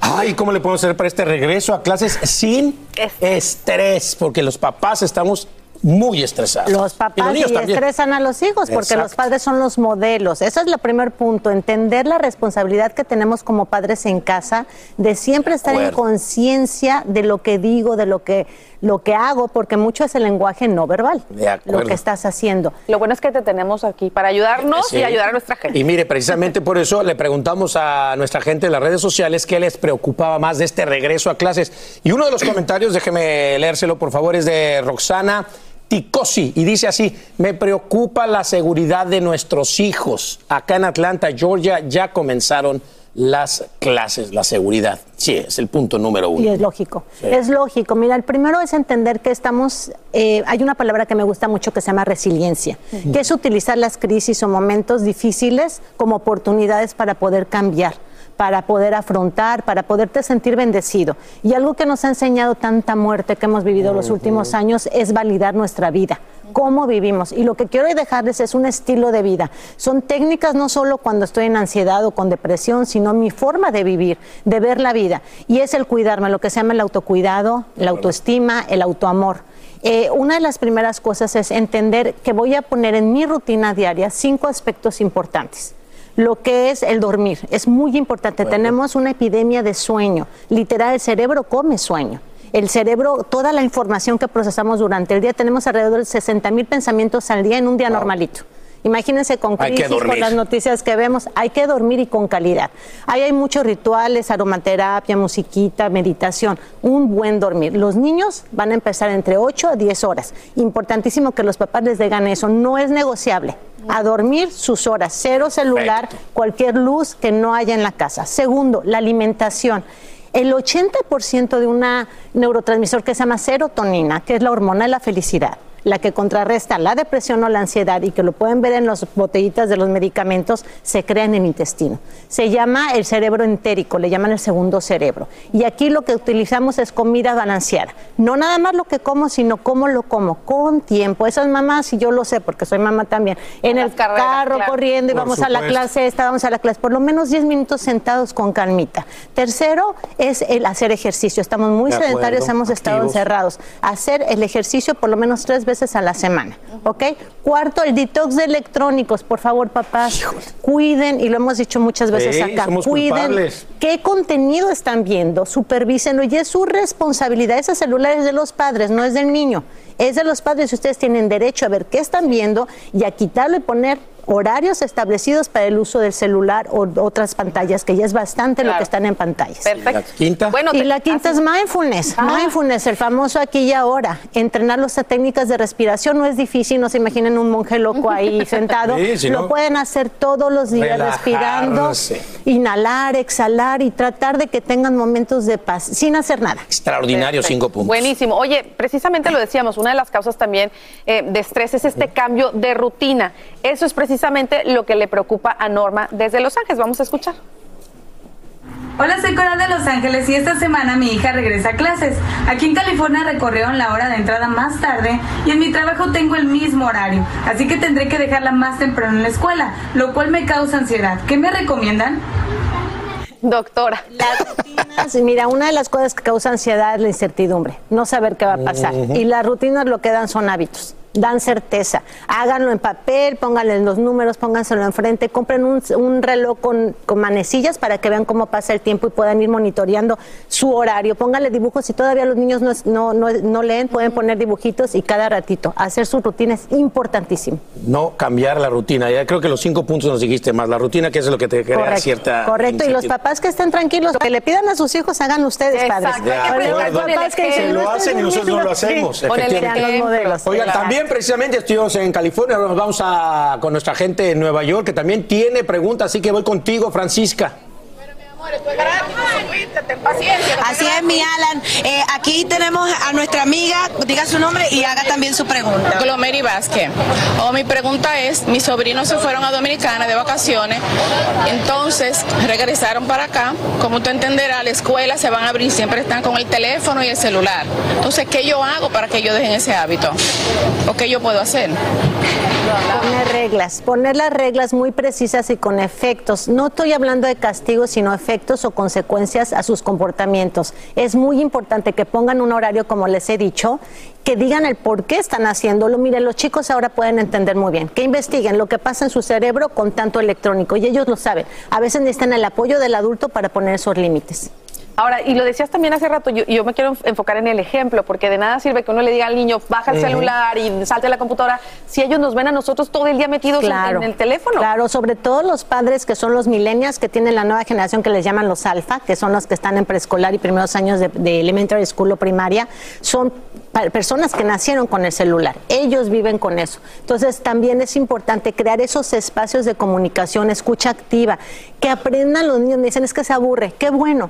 ay, ¿cómo le podemos hacer para este regreso a clases sin estrés? Porque los papás estamos muy estresados. Los papás y, los y estresan a los hijos porque Exacto. los padres son los modelos. Ese es el primer punto, entender la responsabilidad que tenemos como padres en casa de siempre estar en conciencia de lo que digo, de lo que lo que hago, porque mucho es el lenguaje no verbal, lo que estás haciendo. Lo bueno es que te tenemos aquí para ayudarnos sí. y ayudar a nuestra gente. Y mire, precisamente por eso le preguntamos a nuestra gente en las redes sociales qué les preocupaba más de este regreso a clases. Y uno de los comentarios, déjeme leérselo por favor, es de Roxana Ticosi y dice así, me preocupa la seguridad de nuestros hijos. Acá en Atlanta, Georgia, ya comenzaron las clases, la seguridad. Sí, es el punto número uno. Y es lógico, es lógico. Mira, el primero es entender que estamos, eh, hay una palabra que me gusta mucho que se llama resiliencia, que es utilizar las crisis o momentos difíciles como oportunidades para poder cambiar para poder afrontar, para poderte sentir bendecido. Y algo que nos ha enseñado tanta muerte que hemos vivido los últimos años es validar nuestra vida cómo vivimos. Y lo que quiero dejarles es un estilo de vida. Son técnicas no solo cuando estoy en ansiedad o con depresión, sino mi forma de vivir, de ver la vida. Y es el cuidarme, lo que se llama el autocuidado, la autoestima, el autoamor. Eh, una de las primeras cosas es entender que voy a poner en mi rutina diaria cinco aspectos importantes lo que es el dormir. Es muy importante. Tenemos una epidemia de sueño. Literal, el cerebro come sueño. El cerebro, toda la información que procesamos durante el día, tenemos alrededor de 60 mil pensamientos al día en un día normalito. Imagínense con crisis, con las noticias que vemos, hay que dormir y con calidad. Ahí hay muchos rituales, aromaterapia, musiquita, meditación, un buen dormir. Los niños van a empezar entre 8 a 10 horas. Importantísimo que los papás les digan eso, no es negociable. A dormir sus horas, cero celular, cualquier luz que no haya en la casa. Segundo, la alimentación. El 80% de una neurotransmisor que se llama serotonina, que es la hormona de la felicidad, la que contrarresta la depresión o la ansiedad y que lo pueden ver en las botellitas de los medicamentos, se crea en el intestino. Se llama el cerebro entérico, le llaman el segundo cerebro. Y aquí lo que utilizamos es comida balanceada. No nada más lo que como, sino cómo lo como, con tiempo. Esas mamás, y yo lo sé porque soy mamá también, en el carro corriendo y vamos a la clase esta, vamos a la clase, por lo menos 10 minutos sentados con calmita. Tercero es el hacer ejercicio. Estamos muy sedentarios, hemos estado encerrados. Hacer el ejercicio por lo menos tres veces a la semana, ¿ok? Cuarto, el detox de electrónicos, por favor, papás, cuiden, y lo hemos dicho muchas veces acá, cuiden qué contenido están viendo, supervísenlo, y es su responsabilidad, esa celular es de los padres, no es del niño, es de los padres, y ustedes tienen derecho a ver qué están viendo y a quitarlo y poner horarios establecidos para el uso del celular o otras pantallas, que ya es bastante lo que están en pantallas. Perfecto. quinta? Bueno, y la quinta es mindfulness. Ah. Mindfulness, el famoso aquí y ahora. Entrenar las técnicas de respiración no es difícil, no se imaginen un monje loco ahí sentado. lo pueden hacer todos los días respirando, inhalar, exhalar y tratar de que tengan momentos de paz sin hacer nada. Extraordinario, cinco puntos. Buenísimo. Oye, precisamente lo decíamos, una de las causas también eh, de estrés es este cambio de rutina. Eso es precisamente precisamente lo que le preocupa a Norma desde Los Ángeles. Vamos a escuchar. Hola, soy Coral de Los Ángeles y esta semana mi hija regresa a clases. Aquí en California recorrieron la hora de entrada más tarde y en mi trabajo tengo el mismo horario, así que tendré que dejarla más temprano en la escuela, lo cual me causa ansiedad. ¿Qué me recomiendan? Doctora. Las rutinas, mira, una de las cosas que causa ansiedad es la incertidumbre, no saber qué va a pasar. Y las rutinas lo que dan son hábitos dan certeza. Háganlo en papel, pónganle los números, pónganselo enfrente, compren un, reloj con, manecillas para que vean cómo pasa el tiempo y puedan ir monitoreando su horario. Pónganle dibujos, si todavía los niños no, no, leen, pueden poner dibujitos y cada ratito. Hacer su rutina es importantísimo. No cambiar la rutina. Ya creo que los cinco puntos nos dijiste más. La rutina, que es lo que te crea cierta. Correcto, y los papás que estén tranquilos, que le pidan a sus hijos, hagan ustedes, padres. que lo hacen y nosotros no lo hacemos. Oigan, también precisamente estuvimos en California, nos vamos a, con nuestra gente en Nueva York que también tiene preguntas, así que voy contigo, Francisca. Así es, mi Alan. Eh, aquí tenemos a nuestra amiga, diga su nombre y haga también su pregunta. Glomeri Vázquez. Oh, mi pregunta es, mis sobrinos se fueron a Dominicana de vacaciones, entonces regresaron para acá. Como tú entenderás, la escuela se van a abrir, siempre están con el teléfono y el celular. Entonces, ¿qué yo hago para que ellos dejen ese hábito? ¿O qué yo puedo hacer? Poner reglas, poner las reglas muy precisas y con efectos. No estoy hablando de castigos, sino efectos o consecuencias a sus comportamientos. Es muy importante que pongan un horario, como les he dicho, que digan el por qué están haciéndolo. Miren, los chicos ahora pueden entender muy bien, que investiguen lo que pasa en su cerebro con tanto electrónico y ellos lo saben. A veces necesitan el apoyo del adulto para poner esos límites. Ahora, y lo decías también hace rato, yo, yo, me quiero enfocar en el ejemplo, porque de nada sirve que uno le diga al niño, baja el celular y salte a la computadora, si ellos nos ven a nosotros todo el día metidos en, el teléfono. Claro, sobre todo los padres que son los millennials, que tienen la nueva generación que les llaman los alfa, que son los que están en preescolar y primeros años de, de elementary school o primaria, son personas que nacieron con el celular. Ellos viven con eso. Entonces, también es importante crear esos espacios de comunicación, escucha activa, que aprendan los niños. Dicen, es que se aburre. Qué bueno,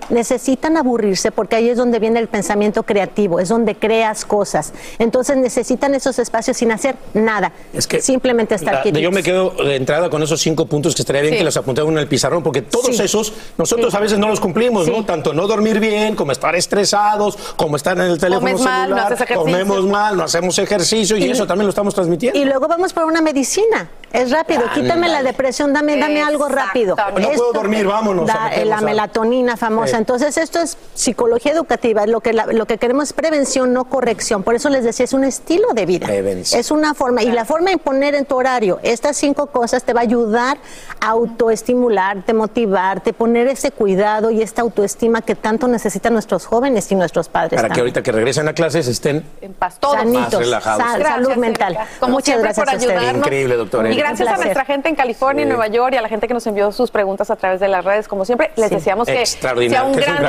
necesitan aburrirse porque ahí es donde viene el pensamiento creativo, es donde creas cosas. Entonces, necesitan esos espacios sin hacer nada. Es que simplemente estar quietos. Yo me quedo de entrada con esos cinco puntos que estaría bien que los apuntara en el pizarrón, porque todos esos nosotros a veces no los cumplimos, ¿no? Tanto no dormir bien, como estar estresados, como estar en el teléfono celular comemos mal, no hacemos ejercicio y, eso también lo estamos transmitiendo. Y luego vamos por una medicina. Es rápido, quítame la depresión, dame, dame algo rápido. No puedo dormir, vámonos. la melatonina famosa. Entonces, esto es psicología educativa. Lo que, lo que queremos es prevención, no corrección. Por eso les decía, es un estilo de vida. Es una forma. Y la forma de poner en tu horario estas cinco cosas te va a ayudar a autoestimularte, motivarte, poner ese cuidado y esta autoestima que tanto necesitan nuestros jóvenes y nuestros padres. Para que ahorita que regresen a clases estén en paz, todos más relajados. salud mental. Muchas gracias por ayudarnos. Increíble, doctora. Y gracias a nuestra gente en California, en Nueva York y a la gente que nos envió sus preguntas a través de las redes, como siempre, les deseamos que sea un gran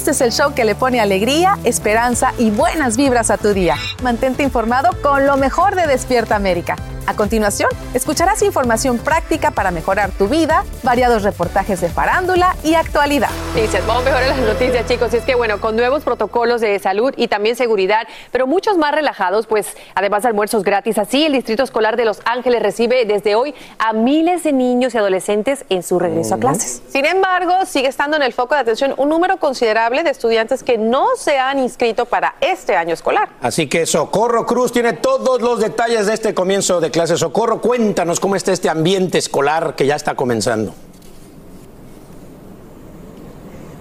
Este es el show que le pone alegría, esperanza y buenas vibras a tu día. Mantente informado con lo mejor de Despierta América. A continuación, escucharás información práctica para mejorar tu vida, variados reportajes de farándula y actualidad. Noticias, vamos a mejorar las noticias, chicos. Y es que, bueno, con nuevos protocolos de salud y también seguridad, pero muchos más relajados, pues además de almuerzos gratis. Así, el Distrito Escolar de Los Ángeles recibe desde hoy a miles de niños y adolescentes en su regreso a clases. Sin embargo, sigue estando en el foco de atención un número considerable de estudiantes que no se han inscrito para este año escolar. Así que Socorro Cruz tiene todos los detalles de este comienzo de clase. Socorro, cuéntanos cómo está este ambiente escolar que ya está comenzando.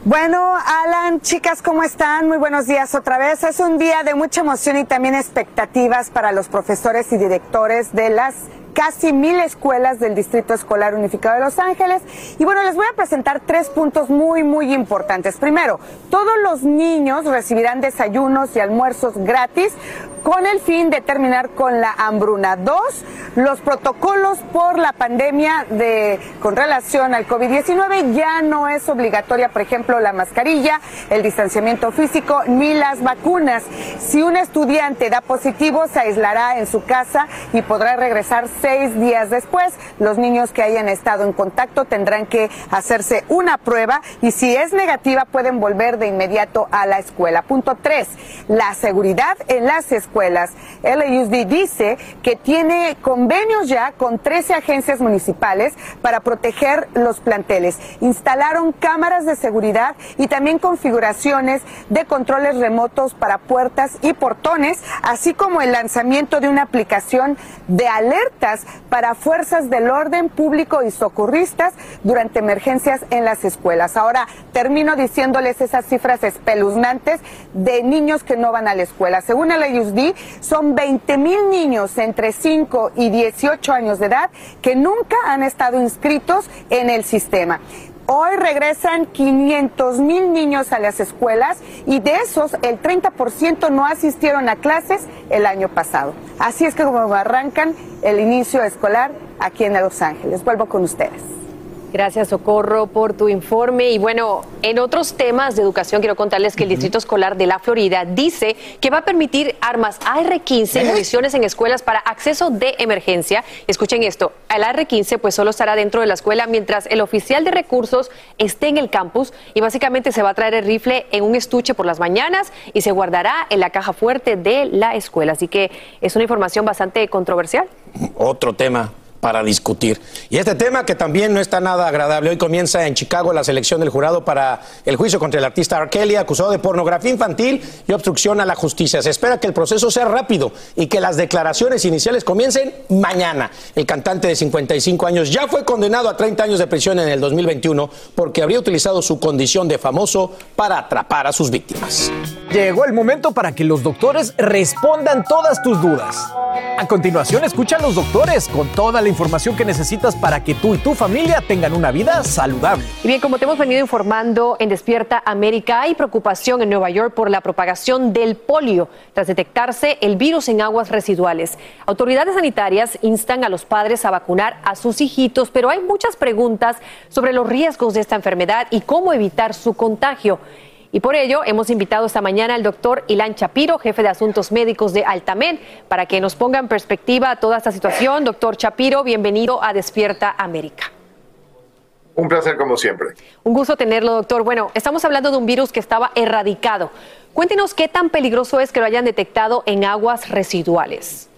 Bueno, Alan, chicas, ¿cómo están? Muy buenos días otra vez. Es un día de mucha emoción y también expectativas para los profesores y directores de las casi mil escuelas del Distrito Escolar Unificado de Los Ángeles. Y bueno, les voy a presentar tres puntos muy, muy importantes. Primero, todos los niños recibirán desayunos y almuerzos gratis con el fin de terminar con la hambruna. Dos, los protocolos por la pandemia de, con relación al COVID-19 ya no es obligatoria, por ejemplo, la mascarilla, el distanciamiento físico ni las vacunas. Si un estudiante da positivo, se aislará en su casa y podrá regresar seis días después. Los niños que hayan estado en contacto tendrán que hacerse una prueba y si es negativa pueden volver de inmediato a la escuela. Punto tres, la seguridad en las escuelas escuelas. LAUSD dice que tiene convenios ya con 13 agencias municipales para proteger los planteles. Instalaron cámaras de seguridad y también configuraciones de controles remotos para puertas y portones, así como el lanzamiento de una aplicación de alertas para fuerzas del orden público y socorristas durante emergencias en las escuelas. Ahora termino diciéndoles esas cifras espeluznantes de niños que no van a la escuela. Según el IUSD, son 20 mil niños entre 5 y 18 años de edad que nunca han estado inscritos en el sistema. Hoy regresan 500 mil niños a las escuelas y de esos el 30% no asistieron a clases el año pasado. Así es que como arrancan el inicio escolar aquí en Los Ángeles. Vuelvo con ustedes. Gracias, Socorro, por tu informe. Y bueno, en otros temas de educación, quiero contarles que el Distrito Escolar de la Florida dice que va a permitir armas AR-15, municiones en escuelas para acceso de emergencia. Escuchen esto, el AR-15 pues solo estará dentro de la escuela mientras el oficial de recursos esté en el campus y básicamente se va a traer el rifle en un estuche por las mañanas y se guardará en la caja fuerte de la escuela. Así que es una información bastante controversial. Otro tema para discutir. Y este tema que también no está nada agradable. Hoy comienza en Chicago la selección del jurado para el juicio contra el artista R. Kelly, acusado de pornografía infantil y obstrucción a la justicia. Se espera que el proceso sea rápido y que las declaraciones iniciales comiencen mañana. El cantante de 55 años ya fue condenado a 30 años de prisión en el 2021 porque habría utilizado su condición de famoso para atrapar a sus víctimas. Llegó el momento para que los doctores respondan todas tus dudas. A continuación, escucha los doctores con toda la información que necesitas para que tú y tu familia tengan una vida saludable. Y bien, como te hemos venido informando en Despierta América, hay preocupación en Nueva York por la propagación del polio tras detectarse el virus en aguas residuales. Autoridades sanitarias instan a los padres a vacunar a sus hijitos, pero hay muchas preguntas sobre los riesgos de esta enfermedad y cómo evitar su contagio. Y por ello hemos invitado esta mañana al doctor Ilan Chapiro, jefe de asuntos médicos de Altamed, para que nos ponga en perspectiva toda esta situación. Doctor Chapiro, bienvenido a Despierta América. Un placer como siempre. Un gusto tenerlo, doctor. Bueno, estamos hablando de un virus que estaba erradicado. Cuéntenos qué tan peligroso es que lo hayan detectado en aguas residuales.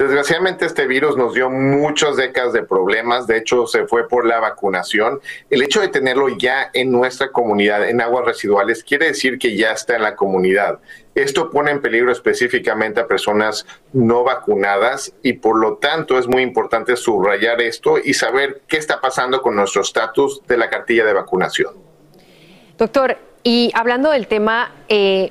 Desgraciadamente este virus nos dio muchas décadas de problemas, de hecho se fue por la vacunación. El hecho de tenerlo ya en nuestra comunidad, en aguas residuales, quiere decir que ya está en la comunidad. Esto pone en peligro específicamente a personas no vacunadas y por lo tanto es muy importante subrayar esto y saber qué está pasando con nuestro estatus de la cartilla de vacunación. Doctor, y hablando del tema, eh,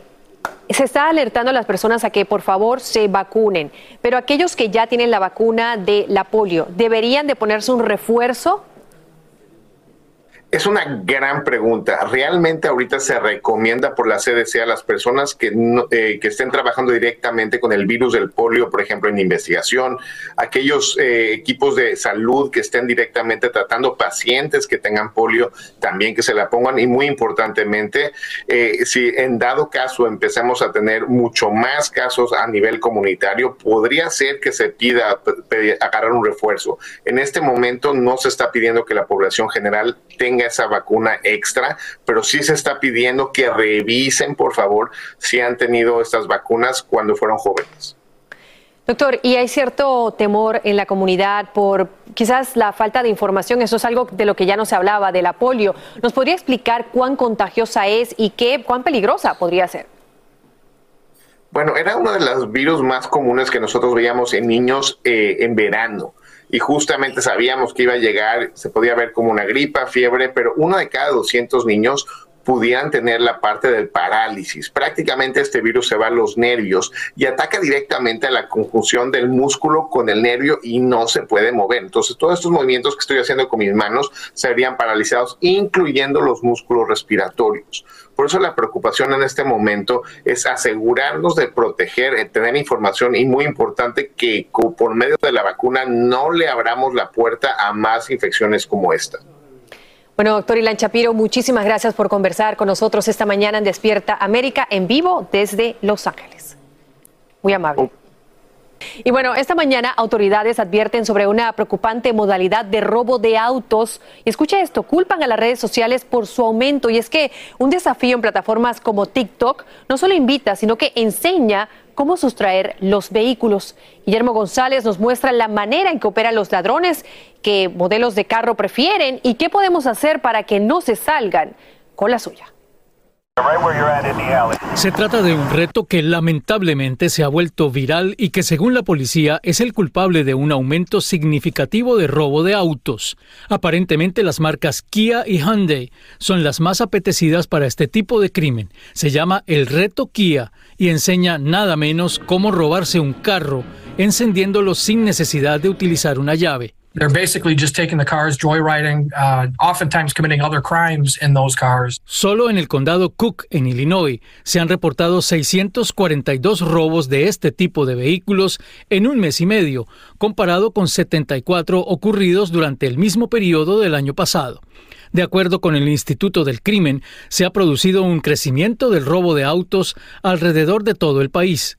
se está alertando a las personas a que por favor se vacunen, pero aquellos que ya tienen la vacuna de la polio, ¿deberían de ponerse un refuerzo? Es una gran pregunta. Realmente ahorita se recomienda por la CDC a las personas que, eh, que estén trabajando directamente con el virus del polio, por ejemplo, en investigación, aquellos eh, equipos de salud que estén directamente tratando pacientes que tengan polio, también que se la pongan y muy importantemente, eh, si en dado caso empecemos a tener mucho más casos a nivel comunitario, podría ser que se pida agarrar un refuerzo. En este momento no se está pidiendo que la población general tenga esa vacuna extra, pero sí se está pidiendo que revisen, por favor, si han tenido estas vacunas cuando fueron jóvenes. Doctor, y hay cierto temor en la comunidad por quizás la falta de información. Eso es algo de lo que ya no se hablaba, de la polio. ¿Nos podría explicar cuán contagiosa es y qué, cuán peligrosa podría ser? Bueno, era uno de los virus más comunes que nosotros veíamos en niños eh, en verano y justamente sabíamos que iba a llegar, se podía ver como una gripa, fiebre, pero uno de cada 200 niños pudieran tener la parte del parálisis. Prácticamente este virus se va a los nervios y ataca directamente a la conjunción del músculo con el nervio y no se puede mover. Entonces todos estos movimientos que estoy haciendo con mis manos serían paralizados, incluyendo los músculos respiratorios. Por eso la preocupación en este momento es asegurarnos de proteger, de tener información y muy importante que por medio de la vacuna no le abramos la puerta a más infecciones como esta. Bueno, doctor Ilan Chapiro, muchísimas gracias por conversar con nosotros esta mañana en Despierta América en vivo desde Los Ángeles. Muy amable. Y bueno, esta mañana autoridades advierten sobre una preocupante modalidad de robo de autos. Y escucha esto, culpan a las redes sociales por su aumento. Y es que un desafío en plataformas como TikTok no solo invita, sino que enseña cómo sustraer los vehículos. Guillermo González nos muestra la manera en que operan los ladrones, qué modelos de carro prefieren y qué podemos hacer para que no se salgan con la suya. Se trata de un reto que lamentablemente se ha vuelto viral y que según la policía es el culpable de un aumento significativo de robo de autos. Aparentemente las marcas Kia y Hyundai son las más apetecidas para este tipo de crimen. Se llama el reto Kia y enseña nada menos cómo robarse un carro encendiéndolo sin necesidad de utilizar una llave. They're basically just taking the cars, joyriding, uh, oftentimes committing other crimes in those cars. Solo en el condado Cook, en Illinois, se han reportado 642 robos de este tipo de vehículos en un mes y medio, comparado con 74 ocurridos durante el mismo periodo del año pasado. De acuerdo con el Instituto del Crimen, se ha producido un crecimiento del robo de autos alrededor de todo el país,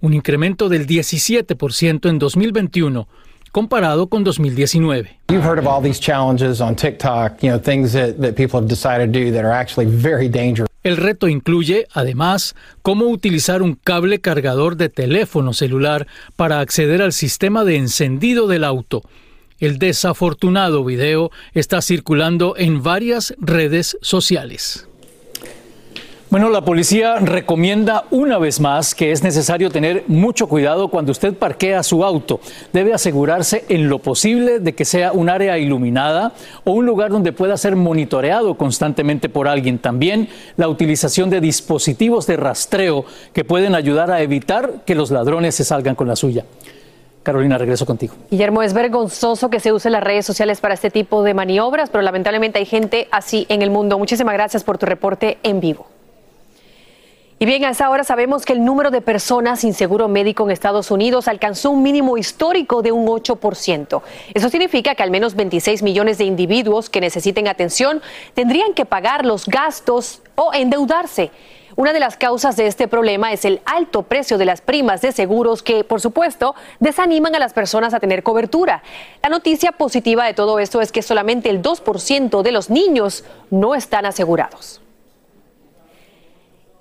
un incremento del 17% en 2021 comparado con 2019. You've heard of all these challenges on TikTok, you know, things that, that people have decided to do that are actually very dangerous. El reto incluye, además, cómo utilizar un cable cargador de teléfono celular para acceder al sistema de encendido del auto. El desafortunado video está circulando en varias redes sociales. Bueno, la policía recomienda una vez más que es necesario tener mucho cuidado cuando usted parquea su auto. Debe asegurarse en lo posible de que sea un área iluminada o un lugar donde pueda ser monitoreado constantemente por alguien. También la utilización de dispositivos de rastreo que pueden ayudar a evitar que los ladrones se salgan con la suya. Carolina, regreso contigo. Guillermo, es vergonzoso que se usen las redes sociales para este tipo de maniobras, pero lamentablemente hay gente así en el mundo. Muchísimas gracias por tu reporte en vivo. Y bien, a esa hora sabemos que el número de personas sin seguro médico en Estados Unidos alcanzó un mínimo histórico de un 8%. Eso significa que al menos 26 millones de individuos que necesiten atención tendrían que pagar los gastos o endeudarse. Una de las causas de este problema es el alto precio de las primas de seguros que, por supuesto, desaniman a las personas a tener cobertura. La noticia positiva de todo esto es que solamente el 2% de los niños no están asegurados.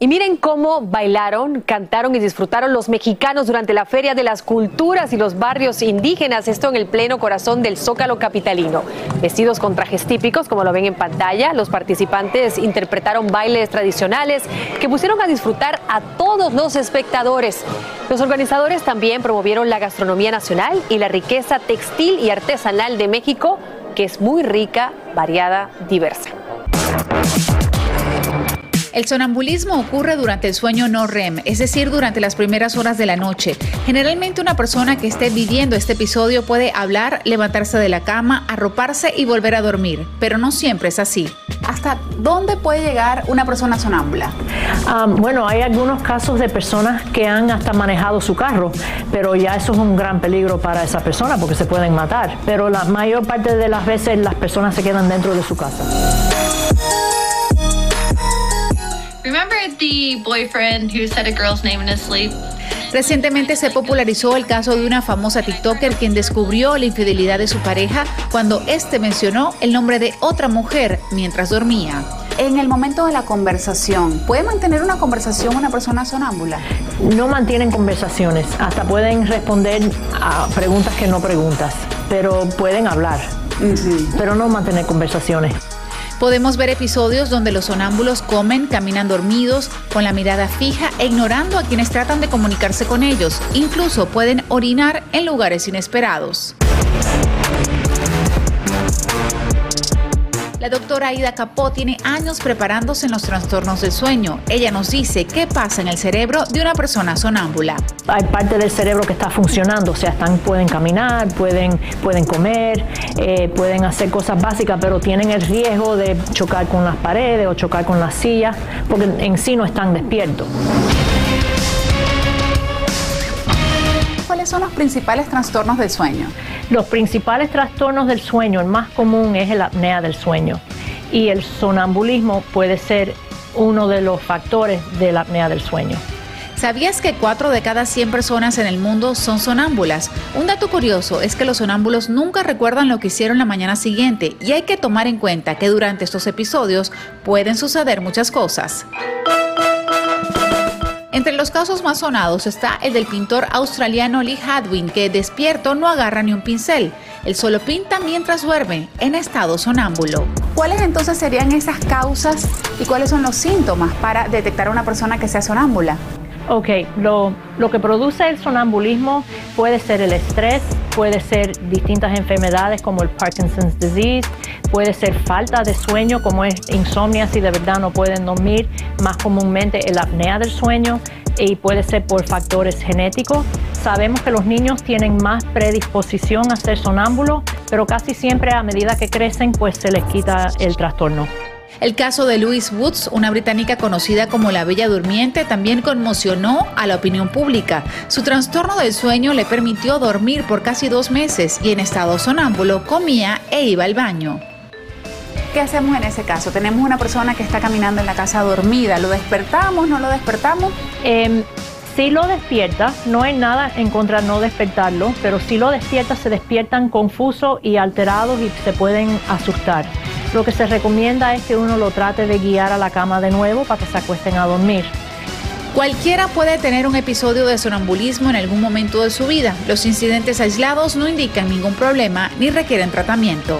Y miren cómo bailaron, cantaron y disfrutaron los mexicanos durante la Feria de las Culturas y los barrios indígenas, esto en el pleno corazón del Zócalo capitalino. Vestidos con trajes típicos, como lo ven en pantalla, los participantes interpretaron bailes tradicionales que pusieron a disfrutar a todos los espectadores. Los organizadores también promovieron la gastronomía nacional y la riqueza textil y artesanal de México, que es muy rica, variada, diversa. El sonambulismo ocurre durante el sueño no REM, es decir, durante las primeras horas de la noche. Generalmente una persona que esté viviendo este episodio puede hablar, levantarse de la cama, arroparse y volver a dormir, pero no siempre es así. ¿Hasta dónde puede llegar una persona sonámbula? Ah, bueno, hay algunos casos de personas que han hasta manejado su carro, pero ya eso es un gran peligro para esa persona porque se pueden matar. Pero la mayor parte de las veces las personas se quedan dentro de su casa. Remember the boyfriend who said a girl's name in his sleep? Recientemente se popularizó el caso de una famosa TikToker quien descubrió la infidelidad de su pareja cuando éste mencionó el nombre de otra mujer mientras dormía. En el momento de la conversación, ¿puede mantener una conversación una persona sonámbula? No mantienen conversaciones, hasta pueden responder a preguntas que no preguntas, pero pueden hablar, pero no mantener conversaciones. Podemos ver episodios donde los sonámbulos comen, caminan dormidos, con la mirada fija e ignorando a quienes tratan de comunicarse con ellos. Incluso pueden orinar en lugares inesperados. La doctora Aida Capó tiene años preparándose en los trastornos del sueño. Ella nos dice qué pasa en el cerebro de una persona sonámbula. Hay parte del cerebro que está funcionando, o sea, están, pueden caminar, pueden, pueden comer, eh, pueden hacer cosas básicas, pero tienen el riesgo de chocar con las paredes o chocar con las sillas, porque en sí no están despiertos. ¿Cuáles son los principales trastornos del sueño? Los principales trastornos del sueño, el más común es la apnea del sueño y el sonambulismo puede ser uno de los factores de la apnea del sueño. ¿Sabías que 4 de cada 100 personas en el mundo son sonámbulas? Un dato curioso es que los sonámbulos nunca recuerdan lo que hicieron la mañana siguiente y hay que tomar en cuenta que durante estos episodios pueden suceder muchas cosas. Entre los casos más sonados está el del pintor australiano Lee Hadwin, que despierto no agarra ni un pincel. Él solo pinta mientras duerme, en estado sonámbulo. ¿Cuáles entonces serían esas causas y cuáles son los síntomas para detectar a una persona que sea sonámbula? Ok, lo, lo, que produce el sonambulismo puede ser el estrés, puede ser distintas enfermedades como el Parkinson's disease, puede ser falta de sueño como es insomnia si de verdad no pueden dormir, más comúnmente el apnea del sueño y puede ser por factores genéticos. Sabemos que los niños tienen más predisposición a ser sonámbulos, pero casi siempre a medida que crecen pues se les quita el trastorno. El caso de Louise Woods, una británica conocida como la Bella Durmiente, también conmocionó a la opinión pública. Su trastorno del sueño le permitió dormir por casi dos meses y en estado sonámbulo comía e iba al baño. ¿Qué hacemos en ese caso? Tenemos una persona que está caminando en la casa dormida. ¿Lo despertamos? ¿No lo despertamos? Eh, si lo despierta, no hay nada en contra de no despertarlo, pero si lo despierta, se despiertan confusos y alterados y se pueden asustar. Lo que se recomienda es que uno lo trate de guiar a la cama de nuevo para que se acuesten a dormir. Cualquiera puede tener un episodio de sonambulismo en algún momento de su vida. Los incidentes aislados no indican ningún problema ni requieren tratamiento.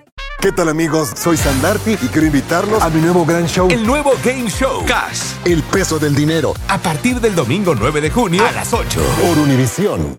¿Qué tal amigos? Soy Sandarti y quiero invitarlos a mi nuevo gran show. El nuevo Game Show. Cash. El peso del dinero. A partir del domingo 9 de junio a las 8. Por Univisión.